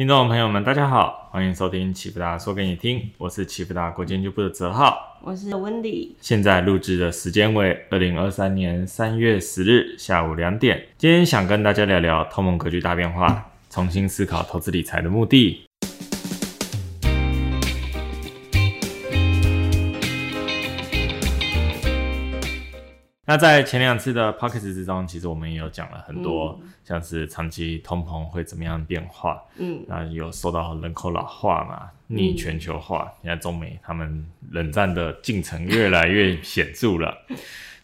听众朋友们，大家好，欢迎收听启福达说给你听，我是启福达国际研究部的泽浩，我是温迪。现在录制的时间为二零二三年三月十日下午两点。今天想跟大家聊聊通膨格局大变化，重新思考投资理财的目的。那在前两次的 p o c k e t 之中，其实我们也有讲了很多，像是长期通膨会怎么样变化，嗯，那有受到人口老化嘛，逆全球化，现在中美他们冷战的进程越来越显著了，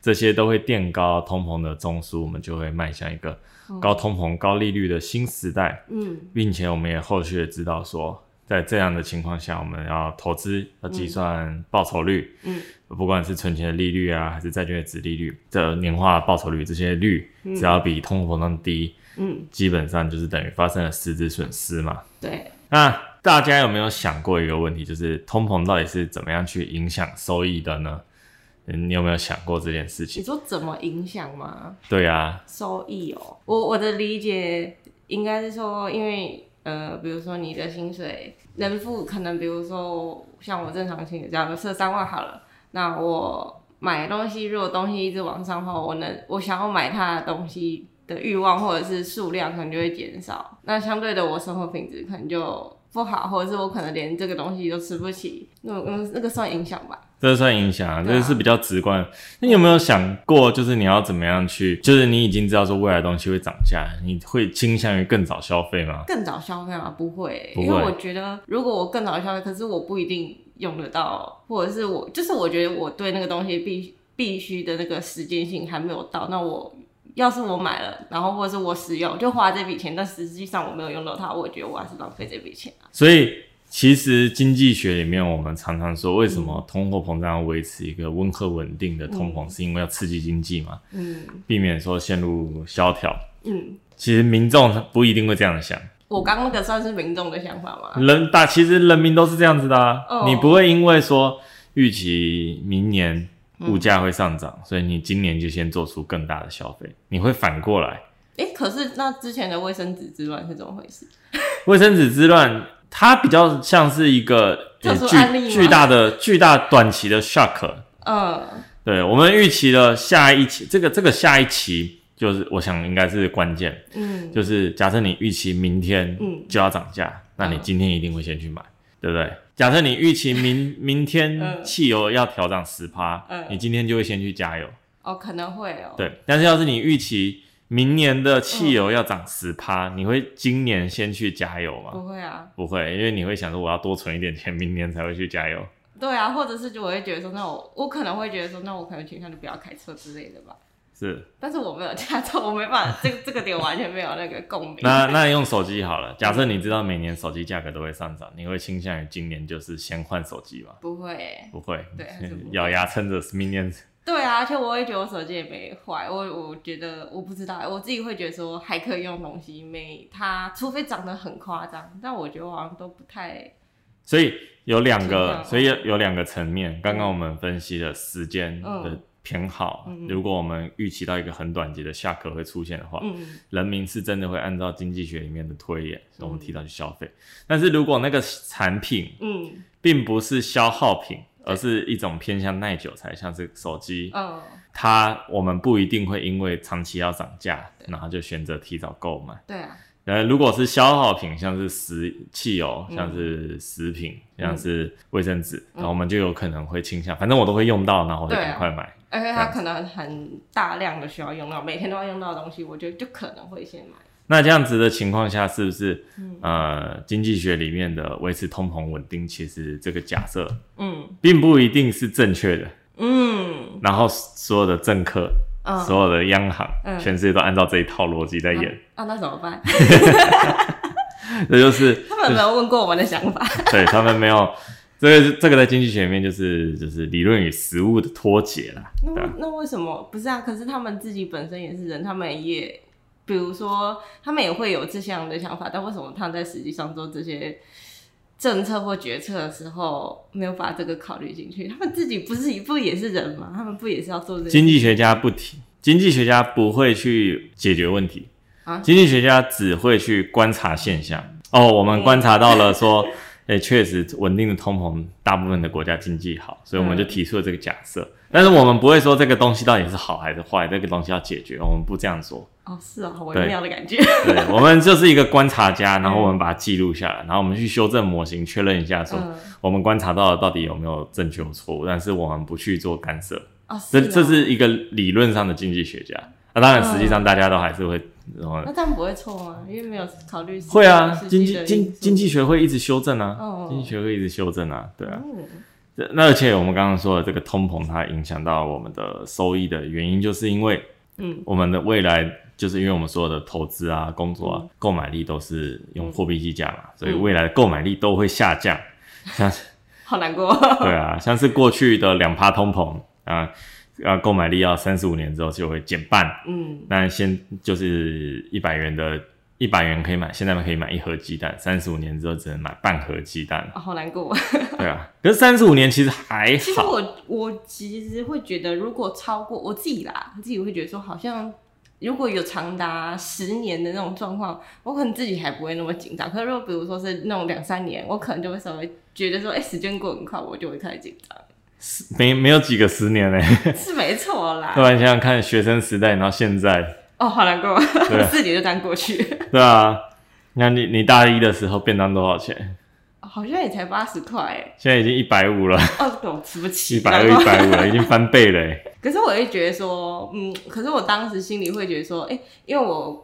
这些都会垫高通膨的中枢，我们就会迈向一个高通膨、高利率的新时代，嗯，并且我们也后续知道说。在这样的情况下，我们要投资要计算报酬率，嗯，不管是存钱的利率啊，还是债券的值利率的年化报酬率，这些率只要比通货膨胀低，嗯，基本上就是等于发生了实质损失嘛。对。那大家有没有想过一个问题，就是通膨到底是怎么样去影响收益的呢？你有没有想过这件事情？你说怎么影响吗？对啊。收益哦，我我的理解应该是说，因为。呃，比如说你的薪水，人付可能，比如说像我正常薪水，假如设三万好了，那我买东西，如果东西一直往上的话，我能我想要买它的东西的欲望或者是数量可能就会减少，那相对的我生活品质可能就不好，或者是我可能连这个东西都吃不起，那嗯那个算影响吧。这算影响，啊这个是比较直观。那你有没有想过，就是你要怎么样去？就是你已经知道说未来东西会涨价，你会倾向于更早消费吗？更早消费吗？不会，因为我觉得如果我更早消费，可是我不一定用得到，或者是我就是我觉得我对那个东西必必须的那个时间性还没有到。那我要是我买了，然后或者是我使用就花这笔钱，但实际上我没有用到它，我觉得我还是浪费这笔钱啊。所以。其实经济学里面，我们常常说，为什么通货膨胀要维持一个温和稳定的通膨，是因为要刺激经济嘛？嗯，避免说陷入萧条。嗯，其实民众不一定会这样想。我刚那个算是民众的想法吗？人大其实人民都是这样子的啊。你不会因为说预期明年物价会上涨，所以你今年就先做出更大的消费，你会反过来。哎，可是那之前的卫生纸之乱是怎么回事？卫生纸之乱。它比较像是一个巨巨大的、巨大短期的 shock。嗯，对，我们预期的下一期，这个这个下一期就是我想应该是关键。嗯，就是假设你预期明天就要涨价，那你今天一定会先去买，对不对？假设你预期明 明天汽油要调涨十趴，你今天就会先去加油。哦，可能会哦。对，但是要是你预期。明年的汽油要涨十趴，你会今年先去加油吗？不会啊，不会，因为你会想说我要多存一点钱，明年才会去加油。对啊，或者是就我会觉得说，那我我可能会觉得说，那我可能倾向就不要开车之类的吧。是，但是我没有驾照，我没办法，这个这个点完全没有那个共鸣。那那用手机好了，假设你知道每年手机价格都会上涨，你会倾向于今年就是先换手机吗？不会，不会，对，咬牙撑着明年。对啊，而且我也觉得我手机也没坏，我我觉得我不知道，我自己会觉得说还可以用东西，没它，除非长得很夸张，但我觉得我好像都不太。所以有两个，所以有两个层面。刚刚我们分析了时间的偏好，如果我们预期到一个很短期的下课会出现的话，人民是真的会按照经济学里面的推演，我们提到去消费。但是如果那个产品，嗯，并不是消耗品。而是一种偏向耐久材，像是手机，嗯，它我们不一定会因为长期要涨价，然后就选择提早购买。对啊，呃，如果是消耗品，像是食汽油，像是食品，像是卫生纸，然后我们就有可能会倾向，反正我都会用到，然后就赶快买。而且它可能很大量的需要用到，每天都要用到的东西，我觉得就可能会先买。那这样子的情况下，是不是呃经济学里面的维持通膨稳定，其实这个假设，嗯，并不一定是正确的，嗯。然后所有的政客，所有的央行，全世界都按照这一套逻辑在演。啊，那怎么办？这就是 他们没有问过我们的想法，对他们没有。这个这个在经济学里面就是就是理论与实物的脱节了。那那为什么不是啊？可是他们自己本身也是人，他们也。比如说，他们也会有这样的想法，但为什么他们在实际上做这些政策或决策的时候，没有把这个考虑进去？他们自己不是不也是人吗？他们不也是要做这些？经济学家不提，经济学家不会去解决问题啊，经济学家只会去观察现象。哦，我们观察到了说，诶，确实稳定的通膨，大部分的国家经济好，所以我们就提出了这个假设。但是我们不会说这个东西到底是好还是坏，这个东西要解决，我们不这样说。哦，是啊，好微妙的感觉。对，我们就是一个观察家，然后我们把它记录下来，然后我们去修正模型，确认一下说我们观察到的到底有没有正确或错误，但是我们不去做干涉。哦，这这是一个理论上的经济学家。那当然，实际上大家都还是会。那这样不会错吗？因为没有考虑。会啊，经济经经济学会一直修正啊，经济学会一直修正啊，对啊。那而且我们刚刚说的这个通膨，它影响到我们的收益的原因，就是因为，嗯，我们的未来就是因为我们所有的投资啊、工作啊、购买力都是用货币计价嘛，所以未来的购买力都会下降。像，好难过。对啊，像是过去的两趴通膨啊。啊购买力要三十五年之后就会减半，嗯，那先就是一百元的，一百元可以买，现在可以买一盒鸡蛋，三十五年之后只能买半盒鸡蛋，好难过。对啊，可是三十五年其实还好。其实我我其实会觉得，如果超过我自己啦，自己会觉得说，好像如果有长达十年的那种状况，我可能自己还不会那么紧张。可是如果比如说是那种两三年，我可能就会稍微觉得说，哎，时间过很快，我就会开始紧张。没没有几个十年嘞，是没错啦。突然想想看，学生时代，然后现在，哦，好难过，四年就这样过去。对啊，那你你大一的时候便当多少钱？好像也才八十块，现在已经一百五了。哦，我吃不起，一百二、一百五了，已经翻倍了。可是我会觉得说，嗯，可是我当时心里会觉得说，哎，因为我。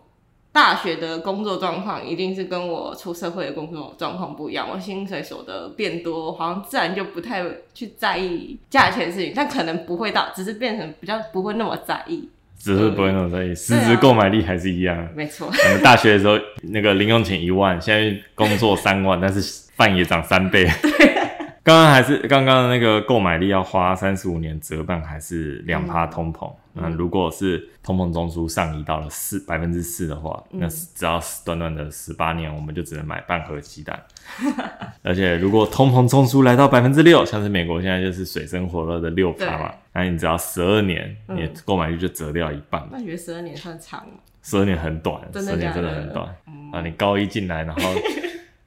大学的工作状况一定是跟我出社会的工作状况不一样，我薪水所得变多，好像自然就不太去在意价钱事情，但可能不会到，只是变成比较不会那么在意，只是不会那么在意，实质购买力还是一样。没错，我们大学的时候那个零用钱一万，现在工作三万，但是饭也涨三倍。刚刚还是刚刚的那个购买力要花三十五年折半，还是两趴通膨？那如果是通膨中枢上移到了四百分之四的话，那只要短短的十八年，我们就只能买半盒鸡蛋。而且如果通膨中枢来到百分之六，像是美国现在就是水深火热的六趴嘛，那你只要十二年，你购买力就折掉一半。那你觉得十二年算长吗？十二年很短，十二年真的很短。啊，你高一进来，然后。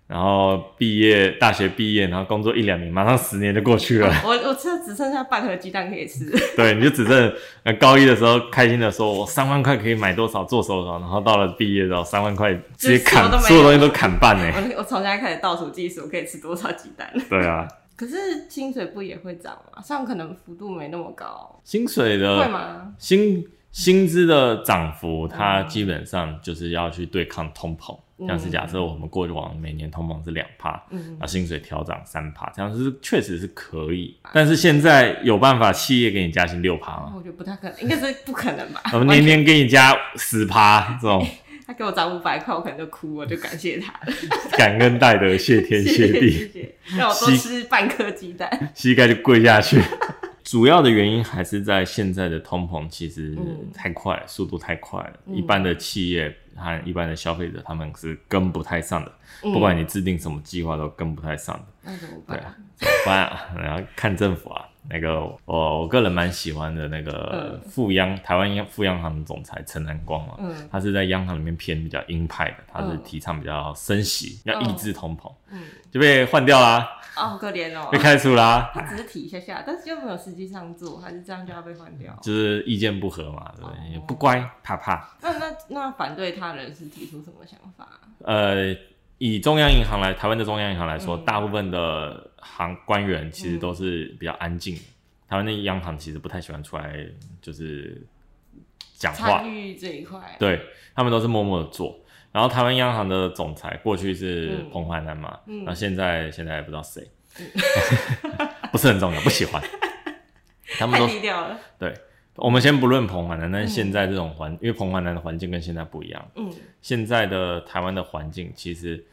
然后毕业，大学毕业，然后工作一两年，马上十年就过去了。我我吃只剩下半盒鸡蛋可以吃。对，你就只剩高一的时候开心的说，我三万块可以买多少做手少，然后到了毕业之后，三万块直接砍，所有东西都砍半呢。我我从现在开始倒数计时，我可以吃多少鸡蛋？对啊。可是薪水不也会涨吗？像可能幅度没那么高。薪水的会吗？薪薪资的涨幅，它基本上就是要去对抗通膨。像是假设我们过往每年通膨是两帕，那薪水调涨三趴，这样是确实是可以。但是现在有办法企业给你加薪六趴吗？我觉得不太可能，应该是不可能吧。我们年年给你加十趴这种，他给我涨五百块，我可能就哭，我就感谢他，感恩戴德，谢天谢地，让我多吃半颗鸡蛋，膝盖就跪下去。主要的原因还是在现在的通膨其实太快，速度太快了，一般的企业。和一般的消费者，他们是跟不太上的，不管你制定什么计划，都跟不太上的。那怎么办？对啊，怎么办啊？然后看政府啊。那个我我个人蛮喜欢的那个富央台湾央富央行的总裁陈南光嘛，他是在央行里面偏比较鹰派的，他是提倡比较升息，要抑制通膨，嗯，就被换掉啦。哦，好可怜哦，被开除啦。他 只是提一下下，但是又没有实际上做，还是这样就要被换掉？就是意见不合嘛，对，也不乖，怕怕。那那那反对他人是提出什么想法？呃。以中央银行来，台湾的中央银行来说，大部分的行官员其实都是比较安静。台湾的央行其实不太喜欢出来，就是讲话。参与这一块，对他们都是默默的做。然后台湾央行的总裁过去是彭淮南嘛，那现在现在不知道谁，不是很重要，不喜欢。他们都低调了。对，我们先不论彭淮南，但是现在这种环，因为彭淮南的环境跟现在不一样。嗯，现在的台湾的环境其实。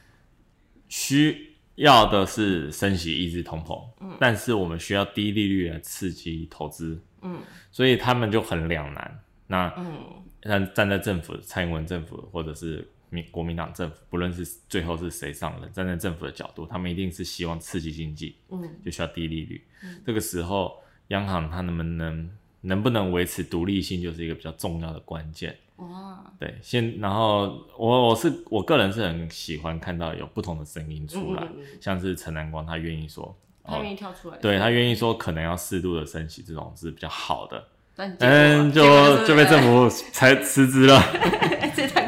需要的是升息抑制通膨，嗯，但是我们需要低利率来刺激投资，嗯，所以他们就很两难。那嗯，站站在政府蔡英文政府或者是民国民党政府，不论是最后是谁上了，站在政府的角度，他们一定是希望刺激经济，嗯，就需要低利率。这个时候，央行它能不能能不能维持独立性，就是一个比较重要的关键。哇，对，先然后我我是我个人是很喜欢看到有不同的声音出来，嗯嗯嗯像是陈南光他愿意说，他愿意跳出来，对他愿意说可能要适度的升息，这种是比较好的，嗯，就就被政府才辞职了。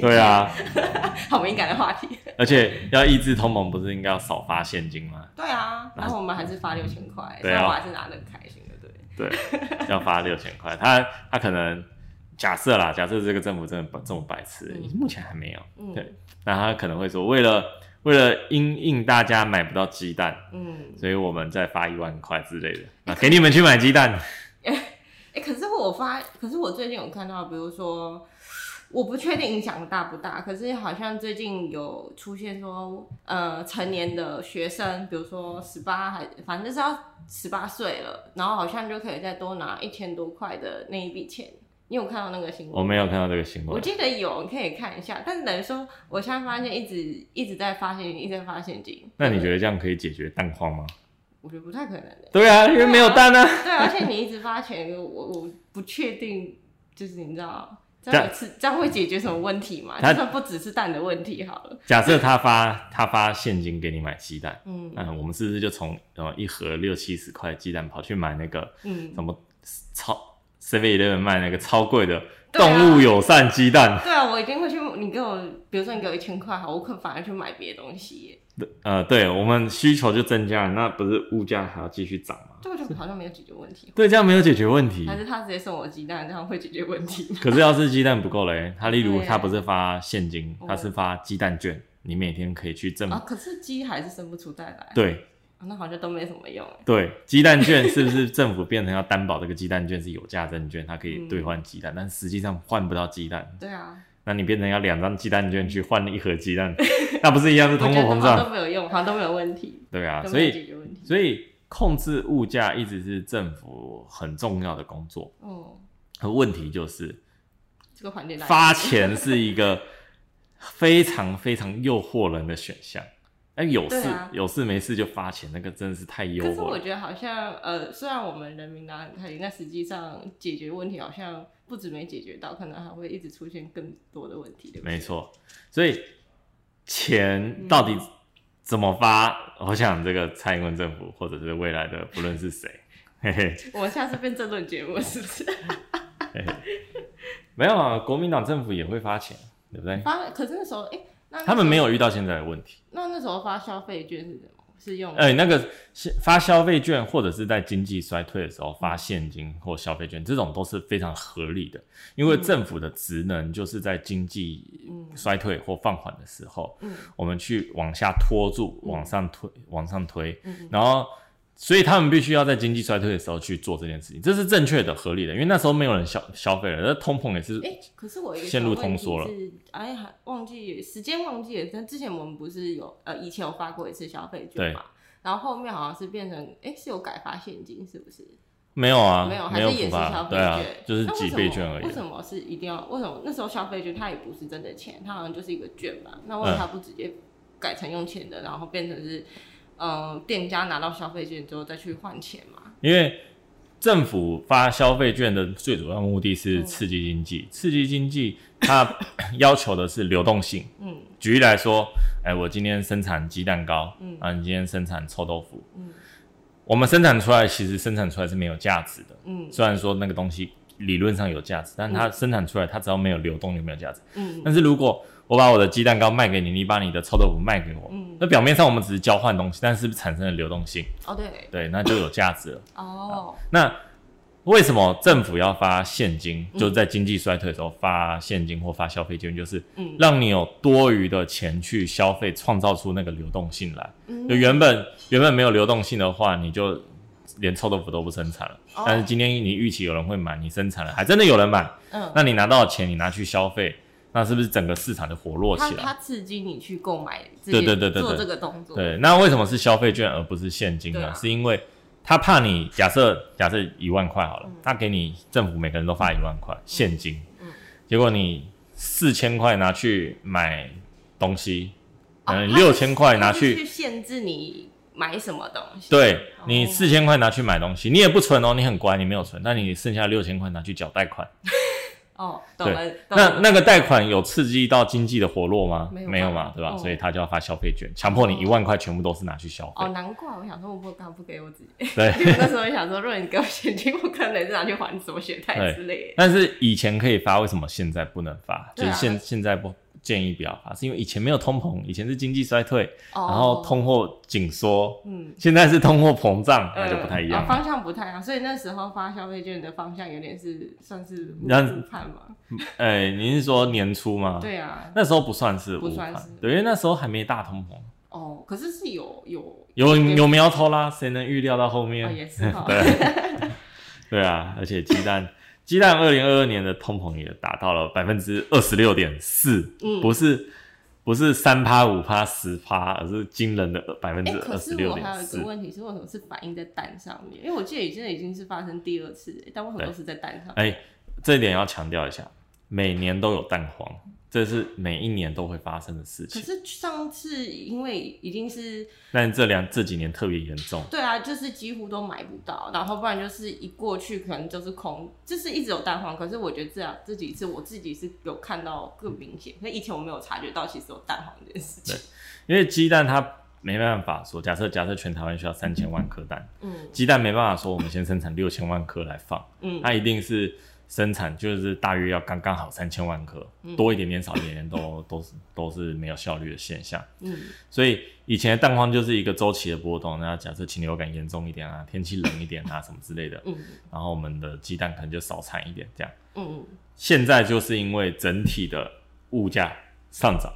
对，啊，好敏感的话题。而且要抑制通膨，不是应该要少发现金吗？对啊，然后我们还是发六千块，所对啊。以我还是拿的很开心的，对。对，要发六千块，他他可能假设啦，假设这个政府真的这么白痴，嗯。目前还没有，嗯。对，那他可能会说，为了为了因应大家买不到鸡蛋，嗯，所以我们再发一万块之类的，那给你们去买鸡蛋。哎、可是我发，可是我最近有看到，比如说，我不确定影响大不大，可是好像最近有出现说，呃，成年的学生，比如说十八还反正就是要十八岁了，然后好像就可以再多拿一千多块的那一笔钱。你有看到那个新闻？我没有看到这个新闻我，记得有，你可以看一下。但是等于说，我现在发现一直一直在发现金，一直在发现金。那你觉得这样可以解决蛋荒吗？我觉得不太可能的。对啊，因为没有蛋啊。对，而且你一直发钱，我我不确定，就是你知道，这这样是这样会解决什么问题吗？他就算不只是蛋的问题好了。假设他发他发现金给你买鸡蛋，嗯那我们是不是就从呃一盒六七十块鸡蛋跑去买那个嗯，什么超 Seven Eleven 卖那个超贵的动物友善鸡蛋？对啊，我一定会去。你给我，比如说你给我一千块，好，我可反而去买别的东西耶。呃，对我们需求就增加了，那不是物价还要继续涨吗？这个就好像没有解决问题，对，这样没有解决问题还。是他直接送我鸡蛋，这样会解决问题？可是要是鸡蛋不够嘞，他例如他不是发现金，哦他是发鸡蛋券，你每天可以去挣。啊，可是鸡还是生不出蛋来，对啊那好像都没什么用哎。对，鸡蛋券是不是政府变成要担保这个鸡蛋券是有价证券，它可以嗯兑换鸡蛋，但实际上换不到鸡蛋。对啊，那你变成要两张鸡蛋券去换一盒鸡蛋，那不是一样是通货膨觉得好像都？没有用，好像都没有问题，对啊，所以。所以控制物价一直是政府很重要的工作。哦，可问题就是这个环节来发钱是一个 非常非常诱惑人的选项。哎，有事、啊有事没事就发钱，那个真的是太诱可是惑。我觉得好像呃，虽然我们人民拿很开心，但实际上解决问题好像不止没解决到，可能还会一直出现更多的问题，对不对？没错，所以钱到底怎么发？我想这个蔡英文政府或者是未来的不论是谁，嘿嘿 我们下次变政论节目是不是？嘿嘿，没有啊，国民党政府也会发钱，对不对？发，可是那时候哎、那那他们没有遇到现在的问题。那那时候发消费券是什么？是用哎、那个是发消费券，或者是在经济衰退的时候发现金或消费券，这种都是非常合理的。因为政府的职能就是在经济衰退或放缓的时候，嗯。我们去往下拖住，往上推，往上推，嗯。然后。所以他们必须要在经济衰退的时候去做这件事情，这是正确的、合理的，因为那时候没有人消消费了，那通膨也是哎、可是我陷入通缩了是，哎，还忘记时间忘记了。但之前我们不是有呃，以前有发过一次消费券嘛，然后后面好像是变成哎、是有改发现金，是不是？没有啊，没有，还是也是消费对啊券，，就是几倍券而已为。什么是一定要？为什么那时候消费券它也不是真的钱，它好像就是一个券吧？那为什么它不直接改成用钱的，然后变成是嗯、呃店家拿到消费券之后再去换钱嘛？因为政府发消费券的最主要目的嗯是刺激经济，刺激经济它 要求的是流动性。嗯举例来说，哎，我今天生产鸡蛋糕，嗯啊，你今天生产臭豆腐，嗯我们生产出来其实生产出来是没有价值的。嗯虽然说那个东西理论上有价值，但它生产出来它只要没有流动就没有价值。嗯但是如果我把我的鸡蛋糕卖给你，你把你的臭豆腐卖给我，嗯，那表面上我们只是交换东西，但是不是产生了流动性？哦对，对，那就有价值了。哦那为什么政府要发现金？嗯就是在经济衰退的时候发现金或发消费券，就是嗯让你有多余的钱去消费，创造出那个流动性来。嗯就原本原本没有流动性的话，你就连臭豆腐都不生产了。哦但是今天你预期有人会买，你生产了，还真的有人买，嗯，那你拿到的钱你拿去消费，那是不是整个市场就活络起来？它刺激你去购买这对些，对对对对做这个动作，对，那为什么是消费券而不是现金呢？啊。是因为他怕你假设假设一万块好了，嗯。他给你政府每个人都发一万块现金，嗯。结果你四千块拿去买东西，可能哦六千块拿去，去限制你买什么东西，对你哦四千块拿去买东西，你也不存哦，你很乖，你没有存，那你剩下六千块拿去缴贷款，哦，懂了。那那个贷款有刺激到经济的活络吗？没有嘛，对吧？所以他就要发消费券，强迫你一万块全部都是拿去消费。哦，难怪我想说，我不刚不给我自己。对，那时候想说，如果你给我现金，我可能也是拿去还什么学贷之类。但是以前可以发，为什么现在不能发？就是现现在不。建议不要发，是因为以前没有通膨，以前是经济衰退，然后通货紧缩，嗯，现在是通货膨胀，那就不太一样，方向不太一样，所以那时候发消费券的方向有点是算是误判嘛？哎，您是说年初吗？对啊，那时候不算是不算是，对，因为那时候还没大通膨。哦，可是是有有有有苗头啦，谁能预料到后面？也是对，对啊，而且鸡蛋。鸡蛋二零二二年的通膨也达到了百分之二十六点四，不是不是三趴五趴十趴，而是惊人的百分之二十六点四。可是我还有一个问题是，为什么是反映在蛋上面？因为我记得现在已经是发生第二次，但为什么都是在蛋上？哎，这一点要强调一下，每年都有蛋黄。这是每一年都会发生的事情。可是上次因为已经是，但这两这几年特别严重。对啊，就是几乎都买不到，然后不然就是一过去可能就是空，就是一直有蛋黄。可是我觉得这样这几次我自己是有看到更明显，那以前我没有察觉到其实有蛋黄这件事情。对，因为鸡蛋它没办法说，假设假设全台湾需要三千万颗蛋，嗯，鸡蛋没办法说我们先生产六千万颗来放，嗯，它一定是。生产就是大约要刚刚好三千万颗，多一点点少一点点都 都是都是没有效率的现象。嗯，所以以前的蛋荒就是一个周期的波动。那假设禽流感严重一点啊，天气冷一点啊，什么之类的，嗯，然后我们的鸡蛋可能就少产一点这样。嗯嗯，现在就是因为整体的物价上涨。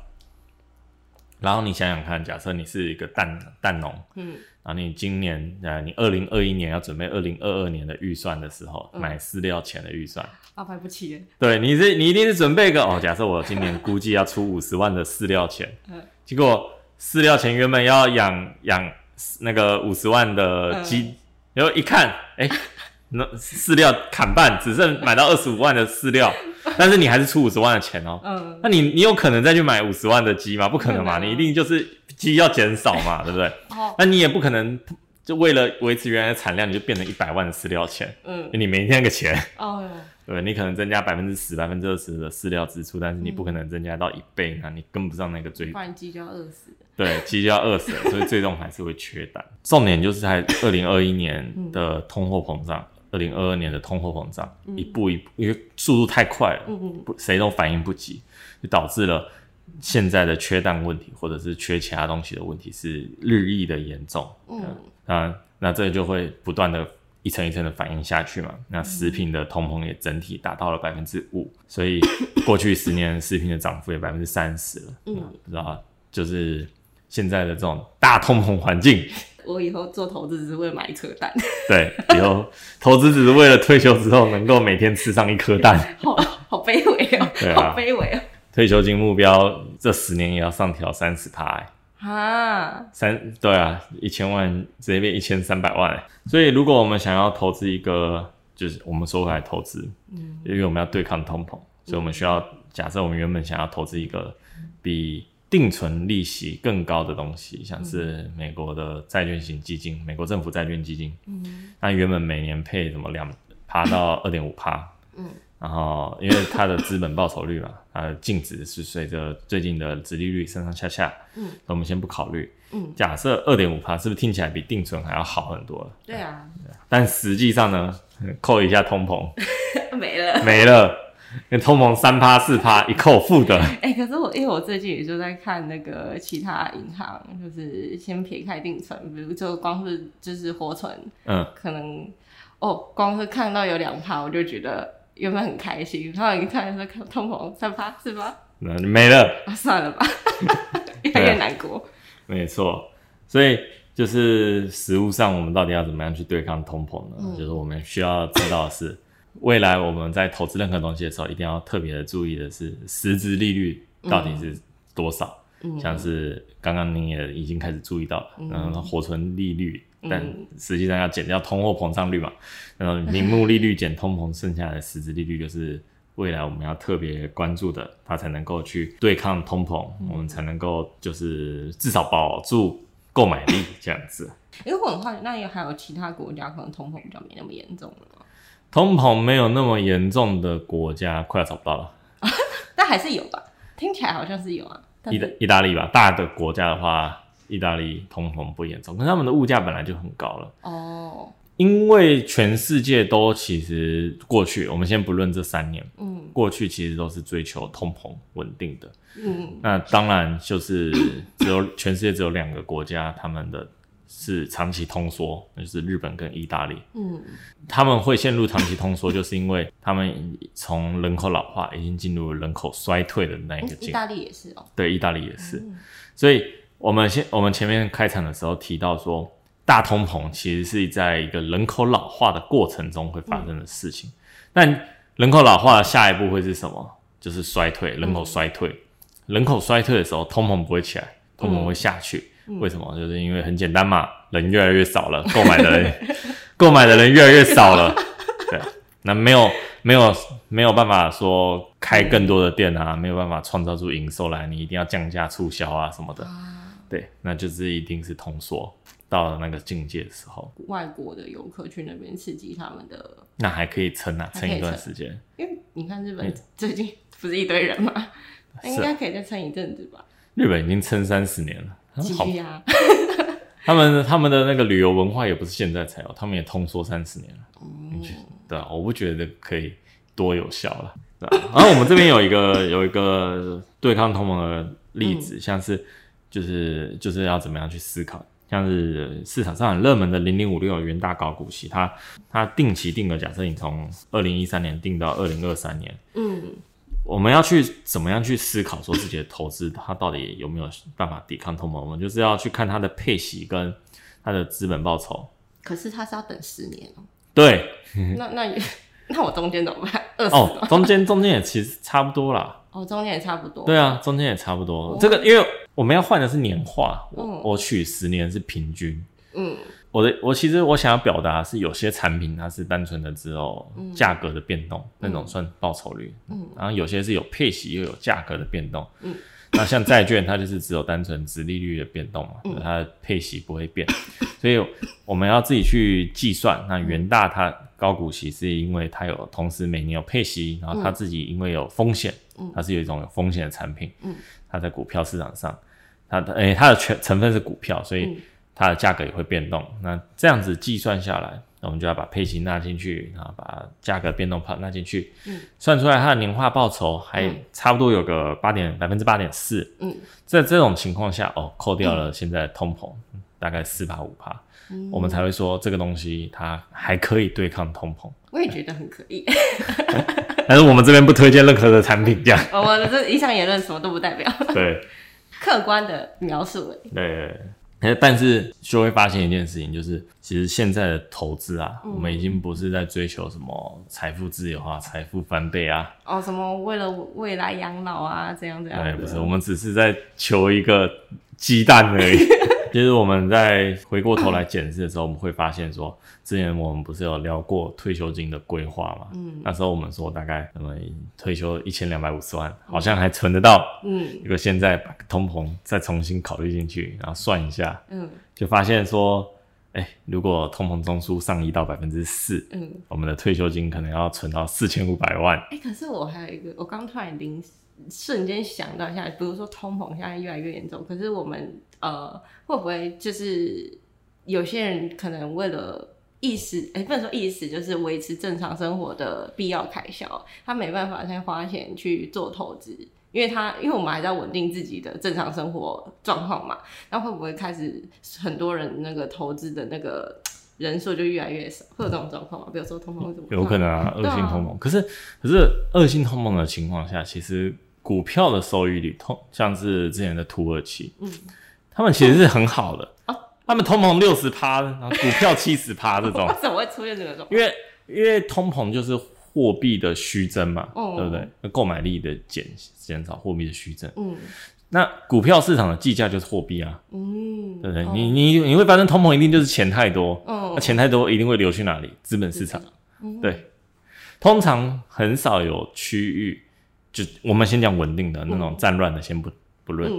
然后你想想看，假设你是一个蛋蛋农，嗯，然后你今年呃，你二零二一年要准备二零二二年的预算的时候，买饲料钱的预算，啊，买不起。对，你是你一定是准备个哦，假设我今年估计要出五十万的饲料钱，嗯，结果饲料钱原本要养养那个五十万的鸡，然后一看，哎，那饲料砍半，只剩买到二十五万的饲料。但是你还是出五十万的钱哦，嗯，那你你有可能再去买五十万的鸡吗？不可能嘛，你一定就是鸡要减少嘛，对不对？哦，那你也不可能就为了维持原来的产量，你就变成一百万的饲料钱，嗯，你没那个钱，哦，对，你可能增加百分之十、百分之二十的饲料支出，但是你不可能增加到一倍，那你跟不上那个追，不然鸡就要饿死。对，鸡就要饿死，所以最终还是会缺蛋。重点就是在二零二一年的通货膨胀。二零二二年的通货膨胀一步一步，因为速度太快了，不谁都反应不及，就导致了现在的缺蛋问题，或者是缺其他东西的问题是日益的严重。嗯，那那这就会不断的一层一层的反应下去嘛。那食品的通膨也整体达到了百分之五，所以过去十年食品的涨幅也百分之三十了。嗯，不知道就是现在的这种大通膨环境。我以后做投资只是为了买一颗蛋。对，以后投资只是为了退休之后能够每天吃上一颗蛋。好好卑微哦，好卑微哦。退休金目标这十年也要上调三十趴。啊，三对啊，一千万直接变一千三百万。所以如果我们想要投资一个，就是我们说回来投资，嗯，因为我们要对抗通膨，所以我们需要假设我们原本想要投资一个比。定存利息更高的东西，像是美国的债券型基金、美国政府债券基金，嗯，那原本每年配什么两趴到二点五趴，嗯，然后因为它的资本报酬率嘛，它的净值是随着最近的殖利率上上下下，嗯，我们先不考虑，嗯，假设二点五趴是不是听起来比定存还要好很多？对啊，但实际上呢，扣一下通膨，没了，没了。跟通膨三趴四趴一扣负的，哎，可是我因为我最近也就在看那个其他银行，就是先撇开定存，比如就光是就是活存，嗯，可能哦，光是看到有两趴，我就觉得原本很开心，然后一看说通膨三趴四趴，那没了，算了吧，越来越难过。没错，所以就是实物上，我们到底要怎么样去对抗通膨呢？就是我们需要知道的是。未来我们在投资任何东西的时候，一定要特别的注意的是实质利率到底是多少。像是刚刚您也已经开始注意到了，嗯，活存利率，但实际上要减掉通货膨胀率嘛。然后名目利率减通膨，剩下的实质利率就是未来我们要特别关注的，它才能够去对抗通膨，我们才能够就是至少保住购买力这样子。因为我很好奇，那也还有其他国家可能通膨比较没那么严重了吗？通膨没有那么严重的国家，快要找不到了。但还是有吧？听起来好像是有啊。意大意大利吧，大的国家的话，意大利通膨不严重，可是他们的物价本来就很高了。哦。因为全世界都其实过去，我们先不论这三年，嗯，过去其实都是追求通膨稳定的。嗯。那当然就是只有全世界只有两个国家，他们的。是长期通缩，那就是日本跟意大利。嗯，他们会陷入长期通缩，就是因为他们从人口老化已经进入人口衰退的那一个阶段。意大利也是哦。对，意大利也是。所以，我们先我们前面开场的时候提到说，大通膨其实是在一个人口老化的过程中会发生的事情。但人口老化的下一步会是什么？就是衰退，人口衰退。人口衰退的时候，通膨不会起来，通膨会下去。为什么？就是因为很简单嘛，人越来越少了，购买的人 购买的人越来越少了，对，那没有没有没有办法说开更多的店啊，没有办法创造出营收来，你一定要降价促销啊什么的，对，那就是一定是通缩到了那个境界的时候，外国的游客去那边刺激他们的，那还可以撑啊，撑。一段时间，因为你看日本最近不是一堆人吗？应该可以再撑一阵子吧。日本已经撑三十年了。继续啊！他们他们的那个旅游文化也不是现在才有，他们也通缩三十年了。嗯，对啊，我不觉得可以多有效了对。然后我们这边有一个有一个对抗同盟的例子，像是就是就是要怎么样去思考，像是市场上很热门的零零五六元大高股息，它它定期定额，假设你从二零一三年定到二零二三年，嗯。我们要去怎么样去思考，说自己的投资它到底有没有办法抵抗通膨？我们就是要去看它的配息跟它的资本报酬。可是它是要等十年哦。对。那 那也那我中间怎么办？哦，中间中间也其实差不多啦。哦，中间也差不多。对啊，中间也差不多。这个因为我们要换的是年化，我我取十年是平均。嗯。我的我其实我想要表达是有些产品它是单纯的只有价格的变动，那种算报酬率。嗯，然后有些是有配息又有价格的变动。嗯，那像债券它就是只有单纯值利率的变动嘛，它的配息不会变，所以我们要自己去计算。那元大它高股息是因为它有同时每年有配息，然后它自己因为有风险，它是有一种有风险的产品。嗯，它在股票市场上，它的诶它的全成分是股票，所以。它的价格也会变动，那这样子计算下来，我们就要把配型纳进去，然后把价格变动跑纳进去，嗯，算出来它的年化报酬还差不多有个八点百分之八点四，嗯，在这种情况下，哦，扣掉了现在通膨大概四趴五趴，我们才会说这个东西它还可以对抗通膨。我也觉得很可以，但是我们这边不推荐任何的产品，这样。我的这以上言论什么都不代表，对，客观的描述。对。但是就会发现一件事情，就是其实现在的投资啊，我们已经不是在追求什么财富自由啊、财富翻倍啊，哦，什么为了未来养老啊，这样这样。对，不是，我们只是在求一个鸡蛋而已。其实我们在回过头来检视的时候，我们会发现说，之前我们不是有聊过退休金的规划嘛？嗯，那时候我们说大概那么退休一千两百五十万，好像还存得到。嗯，如果现在把通膨再重新考虑进去，然后算一下，嗯，就发现说，哎，如果通膨中枢上移到百分之四，嗯，我们的退休金可能要存到四千五百万。哎，可是我还有一个，我刚突然临瞬间想到一下，比如说通膨现在越来越严重，可是我们呃会不会就是有些人可能为了意识，哎不能说意识，就是维持正常生活的必要开销，他没办法再花钱去做投资，因为他因为我们还在稳定自己的正常生活状况嘛，那会不会开始很多人那个投资的那个 人数就越来越少，会有这种状况吗？比如说通膨怎么？有可能啊，恶性通膨。可是可是恶性通膨的情况下，其实。股票的收益率，通像是之前的土耳其，嗯，他们其实是很好的，他们通膨六十趴，然后股票 七十趴这种，怎么会出现这种？因为因为通膨就是货币的虚增嘛，对不对？那购买力的减减少，货币的虚增，嗯，那股票市场的计价就是货币啊，嗯，对不对？你你你会发现通膨一定就是钱太多，嗯，那钱太多一定会流去哪里？资本市场，对，通常很少有区域。就我们先讲稳定的那种战乱的，先不不论，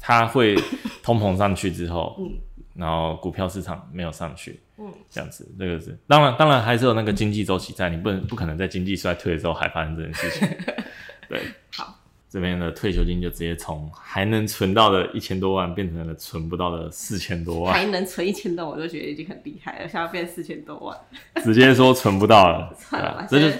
它会 通膨上去之后，然后股票市场没有上去，嗯，这样子，这个是。当然，当然还是有那个经济周期在，你不能不可能在经济衰退的时候还发生这件事情。对，好，这边的退休金就直接从还能存到的一千多万变成了存不到的四千多万，还能存一千多，我就觉得已经很厉害了，现在变四千多万，直接说存不到了，算了吧，这就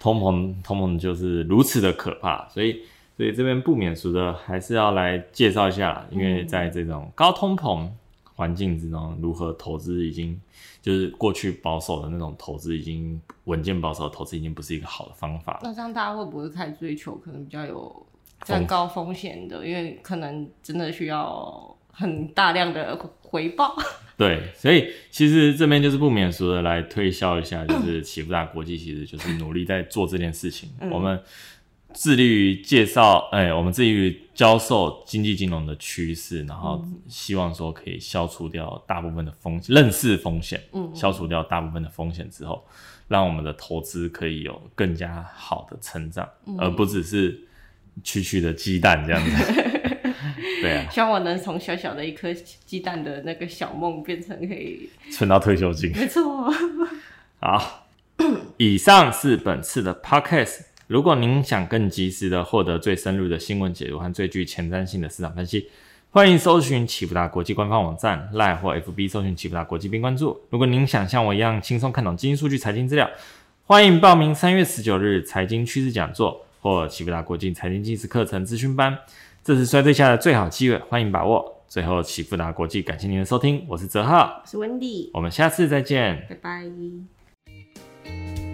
通膨，通膨就是如此的可怕，所以。所以这边不免俗的还是要来介绍一下，因为在这种高通膨环境之中，如何投资已经就是过去保守的那种投资已经稳健保守的投资已经不是一个好的方法。那这样大家会不会开始追求可能比较有更高风险的？因为可能真的需要很大量的回报。对，所以其实这边就是不免俗的来推销一下，就是启福大国际其实就是努力在做这件事情。我们。致力于介绍，哎，我们致力于教授经济金融的趋势，然后希望说可以消除掉大部分的风险，认识风险，嗯，消除掉大部分的风险之后，让我们的投资可以有更加好的成长，而不只是区区的鸡蛋这样子。对啊，希望我能从小小的一颗鸡蛋的那个小梦，变成可以存到退休金。没错。好，以上是本次的 podcast。如果您想更及时的获得最深入的新闻解读和最具前瞻性的市场分析，欢迎搜寻启福达国际官方网站，Line 或 FB 搜寻启福达国际并关注。如果您想像我一样轻松看懂基金数据、财经资料，欢迎报名三月十九日财经趋势讲座或启福达国际财经技术课程咨询班，这是衰退下的最好机会，欢迎把握。最后，启富达国际感谢您的收听，我是泽浩，我是温蒂，我们下次再见，拜拜。